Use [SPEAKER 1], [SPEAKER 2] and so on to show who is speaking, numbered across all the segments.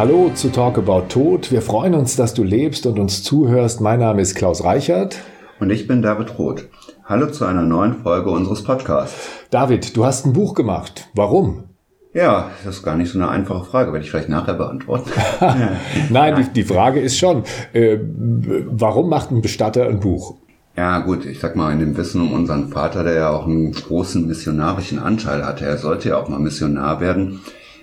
[SPEAKER 1] Hallo zu Talk About Tod. Wir freuen uns, dass du lebst und uns zuhörst. Mein Name ist Klaus Reichert.
[SPEAKER 2] Und ich bin David Roth. Hallo zu einer neuen Folge unseres Podcasts.
[SPEAKER 1] David, du hast ein Buch gemacht. Warum?
[SPEAKER 2] Ja, das ist gar nicht so eine einfache Frage, werde ich vielleicht nachher beantworten.
[SPEAKER 1] Nein, die, die, Frage ist schon, äh, warum macht ein Bestatter ein Buch?
[SPEAKER 2] Ja gut, ich sag mal, in dem Wissen um unseren Vater, der ja auch einen großen missionarischen Anteil hatte, er sollte ja auch mal Missionar werden,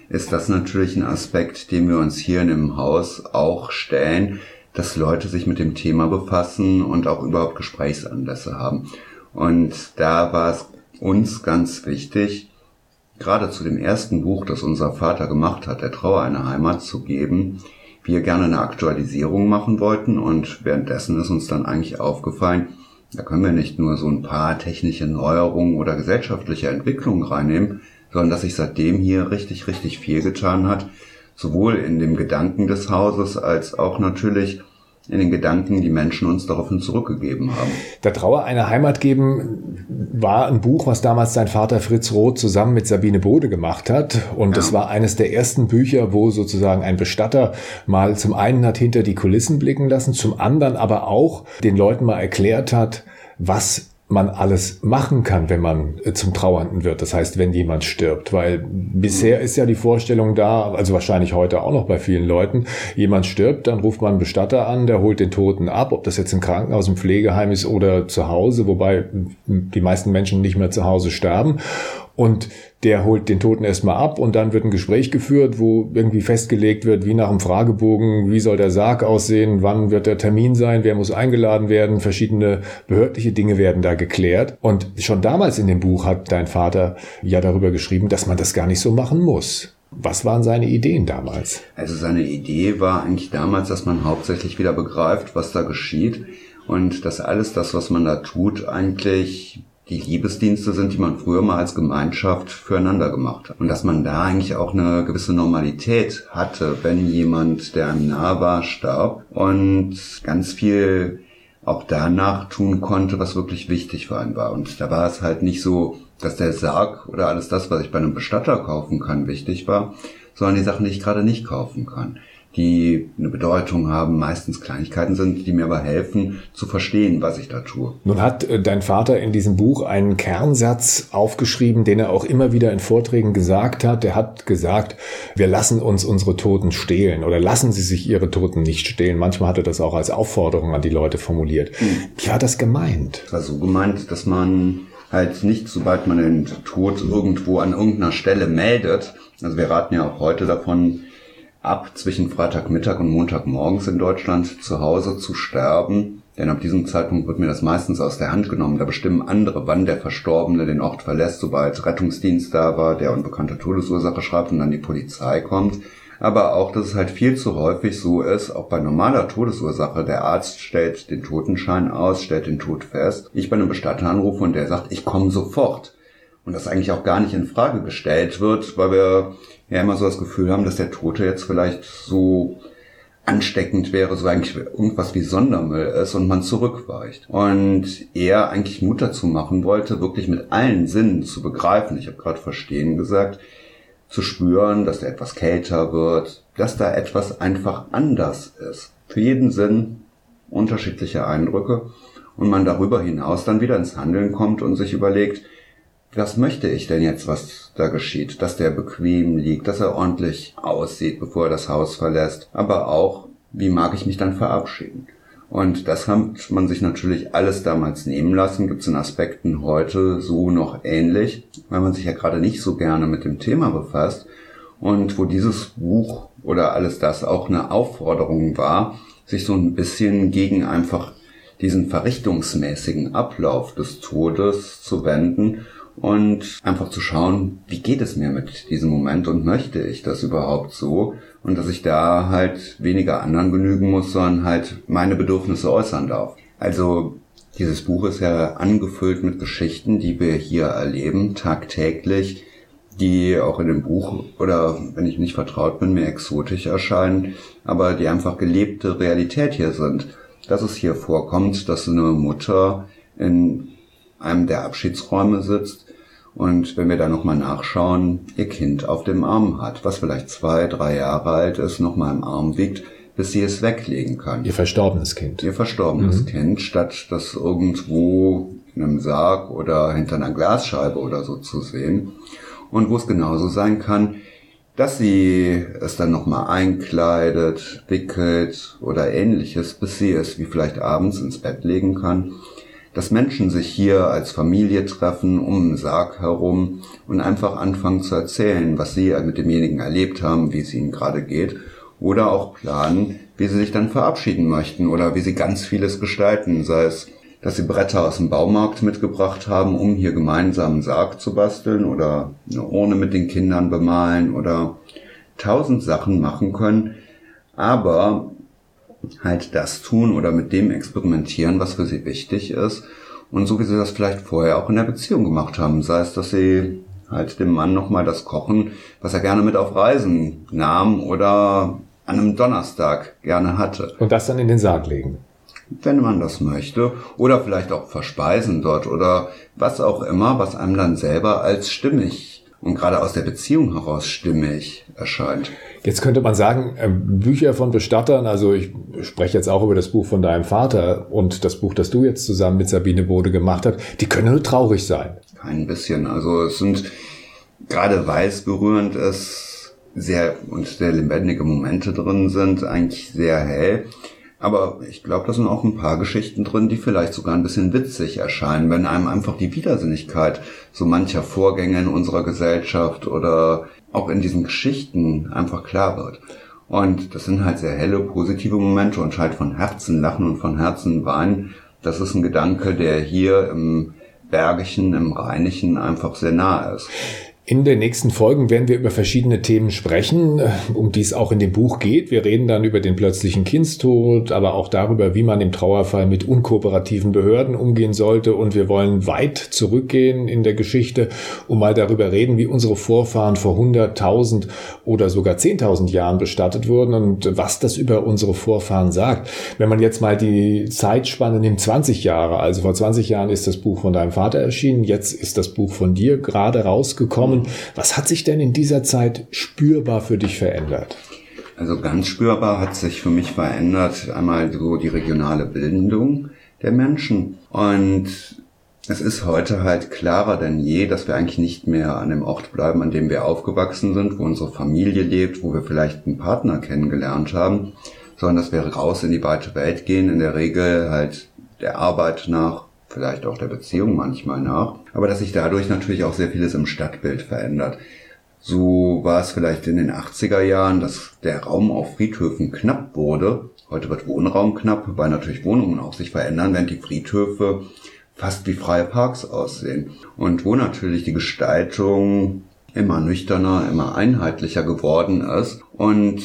[SPEAKER 2] ist das natürlich ein Aspekt, den wir uns hier in dem Haus auch stellen, dass Leute sich mit dem Thema befassen und auch überhaupt Gesprächsanlässe haben. Und da war es uns ganz wichtig, gerade zu dem ersten Buch, das unser Vater gemacht hat, der Trauer eine Heimat zu geben, wir gerne eine Aktualisierung machen wollten und währenddessen ist uns dann eigentlich aufgefallen, da können wir nicht nur so ein paar technische Neuerungen oder gesellschaftliche Entwicklungen reinnehmen, sondern dass sich seitdem hier richtig, richtig viel getan hat, sowohl in dem Gedanken des Hauses als auch natürlich in den Gedanken, die Menschen uns daraufhin zurückgegeben haben.
[SPEAKER 1] Der Trauer eine Heimat geben war ein Buch, was damals sein Vater Fritz Roth zusammen mit Sabine Bode gemacht hat. Und es ja. war eines der ersten Bücher, wo sozusagen ein Bestatter mal zum einen hat hinter die Kulissen blicken lassen, zum anderen aber auch den Leuten mal erklärt hat, was man alles machen kann, wenn man äh, zum Trauernden wird. Das heißt, wenn jemand stirbt. Weil bisher ist ja die Vorstellung da, also wahrscheinlich heute auch noch bei vielen Leuten, jemand stirbt, dann ruft man einen Bestatter an, der holt den Toten ab, ob das jetzt im Krankenhaus, im Pflegeheim ist oder zu Hause, wobei die meisten Menschen nicht mehr zu Hause sterben. Und der holt den Toten erstmal ab und dann wird ein Gespräch geführt, wo irgendwie festgelegt wird, wie nach einem Fragebogen, wie soll der Sarg aussehen, wann wird der Termin sein, wer muss eingeladen werden, verschiedene behördliche Dinge werden da geklärt. Und schon damals in dem Buch hat dein Vater ja darüber geschrieben, dass man das gar nicht so machen muss. Was waren seine Ideen damals?
[SPEAKER 2] Also seine Idee war eigentlich damals, dass man hauptsächlich wieder begreift, was da geschieht und dass alles das, was man da tut, eigentlich die Liebesdienste sind, die man früher mal als Gemeinschaft füreinander gemacht hat. Und dass man da eigentlich auch eine gewisse Normalität hatte, wenn jemand, der einem nahe war, starb und ganz viel auch danach tun konnte, was wirklich wichtig für einen war. Und da war es halt nicht so, dass der Sarg oder alles das, was ich bei einem Bestatter kaufen kann, wichtig war, sondern die Sachen, die ich gerade nicht kaufen kann die eine Bedeutung haben, meistens Kleinigkeiten sind, die mir aber helfen zu verstehen, was ich da tue.
[SPEAKER 1] Nun hat äh, dein Vater in diesem Buch einen Kernsatz aufgeschrieben, den er auch immer wieder in Vorträgen gesagt hat. Er hat gesagt, wir lassen uns unsere Toten stehlen oder lassen sie sich ihre Toten nicht stehlen. Manchmal hat er das auch als Aufforderung an die Leute formuliert. Hm. Wie hat das gemeint?
[SPEAKER 2] Das war so gemeint, dass man halt nicht, sobald man den Tod irgendwo an irgendeiner Stelle meldet, also wir raten ja auch heute davon, ab zwischen Freitagmittag und Montagmorgens in Deutschland zu Hause zu sterben. Denn ab diesem Zeitpunkt wird mir das meistens aus der Hand genommen. Da bestimmen andere, wann der Verstorbene den Ort verlässt, sobald Rettungsdienst da war, der unbekannte Todesursache schreibt und dann die Polizei kommt. Aber auch, dass es halt viel zu häufig so ist, auch bei normaler Todesursache, der Arzt stellt den Totenschein aus, stellt den Tod fest. Ich bei einem Bestatter anrufe und der sagt, ich komme sofort. Und das eigentlich auch gar nicht in Frage gestellt wird, weil wir ja immer so das Gefühl haben, dass der Tote jetzt vielleicht so ansteckend wäre, so eigentlich irgendwas wie Sondermüll ist und man zurückweicht. Und er eigentlich Mut dazu machen wollte, wirklich mit allen Sinnen zu begreifen, ich habe gerade verstehen gesagt, zu spüren, dass der etwas kälter wird, dass da etwas einfach anders ist. Für jeden Sinn unterschiedliche Eindrücke und man darüber hinaus dann wieder ins Handeln kommt und sich überlegt, was möchte ich denn jetzt, was da geschieht? Dass der bequem liegt, dass er ordentlich aussieht, bevor er das Haus verlässt. Aber auch, wie mag ich mich dann verabschieden? Und das hat man sich natürlich alles damals nehmen lassen, gibt es in Aspekten heute so noch ähnlich, weil man sich ja gerade nicht so gerne mit dem Thema befasst. Und wo dieses Buch oder alles das auch eine Aufforderung war, sich so ein bisschen gegen einfach diesen verrichtungsmäßigen Ablauf des Todes zu wenden und einfach zu schauen, wie geht es mir mit diesem Moment und möchte ich das überhaupt so und dass ich da halt weniger anderen genügen muss, sondern halt meine Bedürfnisse äußern darf. Also dieses Buch ist ja angefüllt mit Geschichten, die wir hier erleben, tagtäglich, die auch in dem Buch oder wenn ich nicht vertraut bin, mir exotisch erscheinen, aber die einfach gelebte Realität hier sind. Dass es hier vorkommt, dass eine Mutter in einem der Abschiedsräume sitzt Und wenn wir da nochmal nachschauen, ihr Kind auf dem Arm hat, was vielleicht zwei, drei Jahre alt ist, nochmal im Arm wiegt, bis sie es weglegen kann.
[SPEAKER 1] Ihr verstorbenes Kind.
[SPEAKER 2] Ihr verstorbenes mhm. Kind, statt das irgendwo in einem Sarg oder hinter einer Glasscheibe oder so zu sehen. Und wo es genauso sein kann, dass sie es dann nochmal einkleidet, wickelt oder ähnliches, bis sie es wie vielleicht abends ins Bett legen kann. Dass Menschen sich hier als Familie treffen, um den Sarg herum und einfach anfangen zu erzählen, was sie mit demjenigen erlebt haben, wie es ihnen gerade geht. Oder auch planen, wie sie sich dann verabschieden möchten oder wie sie ganz vieles gestalten, sei es, dass sie Bretter aus dem Baumarkt mitgebracht haben, um hier gemeinsam einen Sarg zu basteln oder eine Urne mit den Kindern bemalen oder tausend Sachen machen können, aber halt das tun oder mit dem experimentieren, was für sie wichtig ist und so wie sie das vielleicht vorher auch in der Beziehung gemacht haben, sei es, dass sie halt dem Mann nochmal das Kochen, was er gerne mit auf Reisen nahm oder an einem Donnerstag gerne hatte.
[SPEAKER 1] Und das dann in den Sarg legen.
[SPEAKER 2] Wenn man das möchte. Oder vielleicht auch verspeisen dort oder was auch immer, was einem dann selber als stimmig und gerade aus der Beziehung heraus stimmig erscheint.
[SPEAKER 1] Jetzt könnte man sagen, äh, Bücher von Bestattern, also ich spreche jetzt auch über das Buch von deinem Vater und das Buch, das du jetzt zusammen mit Sabine Bode gemacht hast, die können nur traurig sein.
[SPEAKER 2] Kein bisschen. Also es sind gerade weil es berührend ist, sehr und sehr lebendige Momente drin sind, eigentlich sehr hell. Aber ich glaube, da sind auch ein paar Geschichten drin, die vielleicht sogar ein bisschen witzig erscheinen, wenn einem einfach die Widersinnigkeit so mancher Vorgänge in unserer Gesellschaft oder auch in diesen Geschichten einfach klar wird. Und das sind halt sehr helle, positive Momente und halt von Herzen lachen und von Herzen weinen. Das ist ein Gedanke, der hier im Bergischen, im Rheinischen einfach sehr nah ist.
[SPEAKER 1] In den nächsten Folgen werden wir über verschiedene Themen sprechen, äh, um die es auch in dem Buch geht. Wir reden dann über den plötzlichen Kindstod, aber auch darüber, wie man im Trauerfall mit unkooperativen Behörden umgehen sollte. Und wir wollen weit zurückgehen in der Geschichte, um mal darüber reden, wie unsere Vorfahren vor 100.000 oder sogar 10.000 Jahren bestattet wurden und was das über unsere Vorfahren sagt. Wenn man jetzt mal die Zeitspanne nimmt, 20 Jahre, also vor 20 Jahren ist das Buch von deinem Vater erschienen, jetzt ist das Buch von dir gerade rausgekommen. Und was hat sich denn in dieser Zeit spürbar für dich verändert?
[SPEAKER 2] Also ganz spürbar hat sich für mich verändert einmal so die regionale Bildung der Menschen. Und es ist heute halt klarer denn je, dass wir eigentlich nicht mehr an dem Ort bleiben, an dem wir aufgewachsen sind, wo unsere Familie lebt, wo wir vielleicht einen Partner kennengelernt haben, sondern dass wir raus in die weite Welt gehen, in der Regel halt der Arbeit nach, vielleicht auch der Beziehung manchmal nach, aber dass sich dadurch natürlich auch sehr vieles im Stadtbild verändert. So war es vielleicht in den 80er Jahren, dass der Raum auf Friedhöfen knapp wurde. Heute wird Wohnraum knapp, weil natürlich Wohnungen auch sich verändern, während die Friedhöfe fast wie freie Parks aussehen. Und wo natürlich die Gestaltung immer nüchterner, immer einheitlicher geworden ist. Und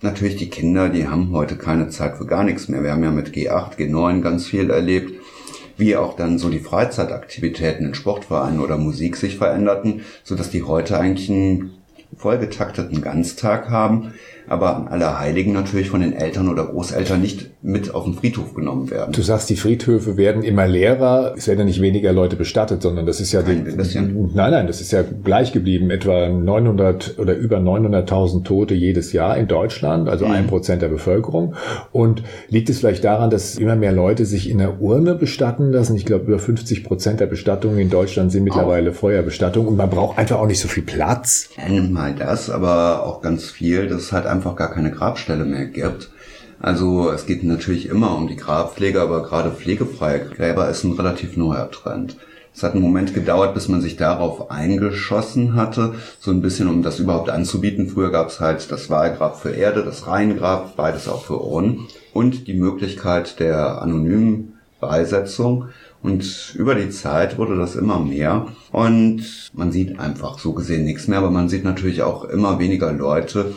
[SPEAKER 2] natürlich die Kinder, die haben heute keine Zeit für gar nichts mehr. Wir haben ja mit G8, G9 ganz viel erlebt wie auch dann so die Freizeitaktivitäten in Sportvereinen oder Musik sich veränderten, so dass die heute eigentlich einen vollgetakteten Ganztag haben, aber an Allerheiligen natürlich von den Eltern oder Großeltern nicht mit auf den Friedhof genommen werden.
[SPEAKER 1] Du sagst, die Friedhöfe werden immer leerer. Es werden ja nicht weniger Leute bestattet, sondern das ist ja
[SPEAKER 2] Ein die, bisschen.
[SPEAKER 1] Nein, nein, das ist ja gleich geblieben. Etwa 900 oder über 900.000 Tote jedes Jahr in Deutschland, also ein mhm. Prozent der Bevölkerung. Und liegt es vielleicht daran, dass immer mehr Leute sich in der Urne bestatten lassen? Ich glaube, über 50 Prozent der Bestattungen in Deutschland sind mittlerweile auch. Feuerbestattungen und man braucht einfach auch nicht so viel Platz.
[SPEAKER 2] Einmal das, aber auch ganz viel. Das ist halt einfach gar keine Grabstelle mehr gibt. Also es geht natürlich immer um die Grabpflege, aber gerade pflegefreie Gräber ist ein relativ neuer Trend. Es hat einen Moment gedauert, bis man sich darauf eingeschossen hatte, so ein bisschen, um das überhaupt anzubieten. Früher gab es halt das Wahlgrab für Erde, das Reingrab, beides auch für Urnen und die Möglichkeit der anonymen Beisetzung. Und über die Zeit wurde das immer mehr. Und man sieht einfach so gesehen nichts mehr, aber man sieht natürlich auch immer weniger Leute,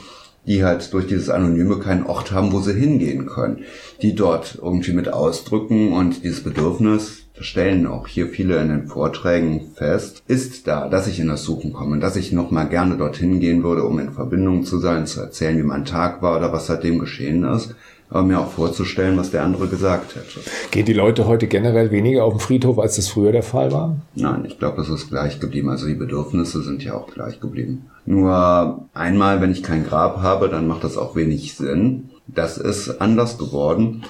[SPEAKER 2] die halt durch dieses Anonyme keinen Ort haben, wo sie hingehen können, die dort irgendwie mit ausdrücken und dieses Bedürfnis, das stellen auch hier viele in den Vorträgen fest, ist da, dass ich in das Suchen komme, dass ich nochmal gerne dorthin gehen würde, um in Verbindung zu sein, zu erzählen, wie mein Tag war oder was seitdem geschehen ist. Aber mir auch vorzustellen, was der andere gesagt hätte.
[SPEAKER 1] Gehen die Leute heute generell weniger auf den Friedhof, als das früher der Fall war?
[SPEAKER 2] Nein, ich glaube, das ist gleich geblieben. Also die Bedürfnisse sind ja auch gleich geblieben. Nur einmal, wenn ich kein Grab habe, dann macht das auch wenig Sinn. Das ist anders geworden.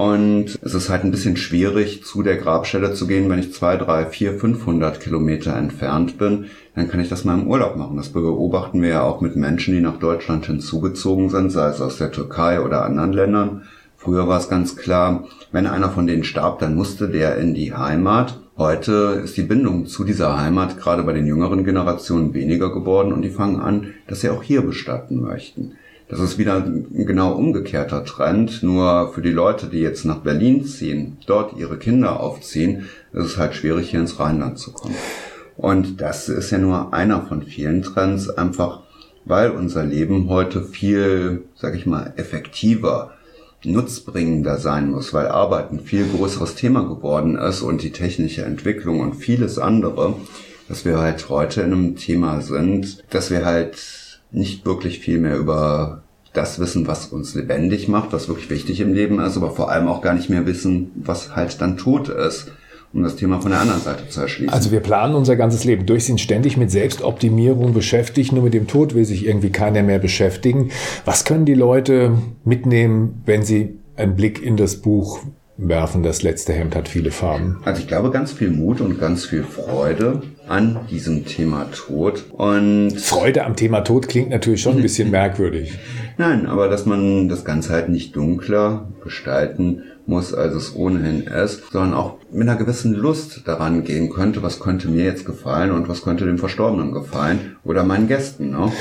[SPEAKER 2] Und es ist halt ein bisschen schwierig, zu der Grabstelle zu gehen, wenn ich zwei, drei, vier, 500 Kilometer entfernt bin. Dann kann ich das mal im Urlaub machen. Das beobachten wir ja auch mit Menschen, die nach Deutschland hinzugezogen sind, sei es aus der Türkei oder anderen Ländern. Früher war es ganz klar, wenn einer von denen starb, dann musste der in die Heimat. Heute ist die Bindung zu dieser Heimat gerade bei den jüngeren Generationen weniger geworden und die fangen an, dass sie auch hier bestatten möchten. Das ist wieder ein genau umgekehrter Trend. Nur für die Leute, die jetzt nach Berlin ziehen, dort ihre Kinder aufziehen, ist es halt schwierig, hier ins Rheinland zu kommen. Und das ist ja nur einer von vielen Trends, einfach weil unser Leben heute viel, sag ich mal, effektiver, nutzbringender sein muss, weil Arbeit ein viel größeres Thema geworden ist und die technische Entwicklung und vieles andere, dass wir halt heute in einem Thema sind, dass wir halt nicht wirklich viel mehr über das wissen, was uns lebendig macht, was wirklich wichtig im Leben ist, aber vor allem auch gar nicht mehr wissen, was halt dann tot ist, um das Thema von der anderen Seite zu erschließen.
[SPEAKER 1] Also wir planen unser ganzes Leben durch, sind ständig mit Selbstoptimierung beschäftigt, nur mit dem Tod will sich irgendwie keiner mehr beschäftigen. Was können die Leute mitnehmen, wenn sie einen Blick in das Buch werfen, das letzte Hemd hat viele Farben?
[SPEAKER 2] Also ich glaube ganz viel Mut und ganz viel Freude an diesem Thema Tod. Und
[SPEAKER 1] Freude am Thema Tod klingt natürlich schon ein bisschen merkwürdig.
[SPEAKER 2] Nein, aber dass man das Ganze halt nicht dunkler gestalten muss, als es ohnehin ist, sondern auch mit einer gewissen Lust daran gehen könnte, was könnte mir jetzt gefallen und was könnte dem Verstorbenen gefallen oder meinen Gästen. Ne?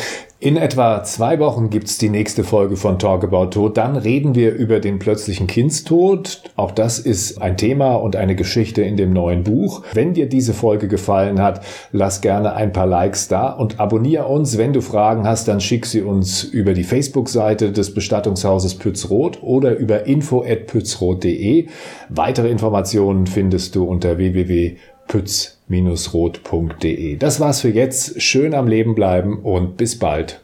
[SPEAKER 1] In etwa zwei Wochen gibt's die nächste Folge von Talk About Tod. Dann reden wir über den plötzlichen Kindstod. Auch das ist ein Thema und eine Geschichte in dem neuen Buch. Wenn dir diese Folge gefallen hat, lass gerne ein paar Likes da und abonniere uns. Wenn du Fragen hast, dann schick sie uns über die Facebook-Seite des Bestattungshauses Pützroth oder über info.pützroth.de. Weitere Informationen findest du unter www.pütz.de rot.de. Das war's für jetzt. Schön am Leben bleiben und bis bald.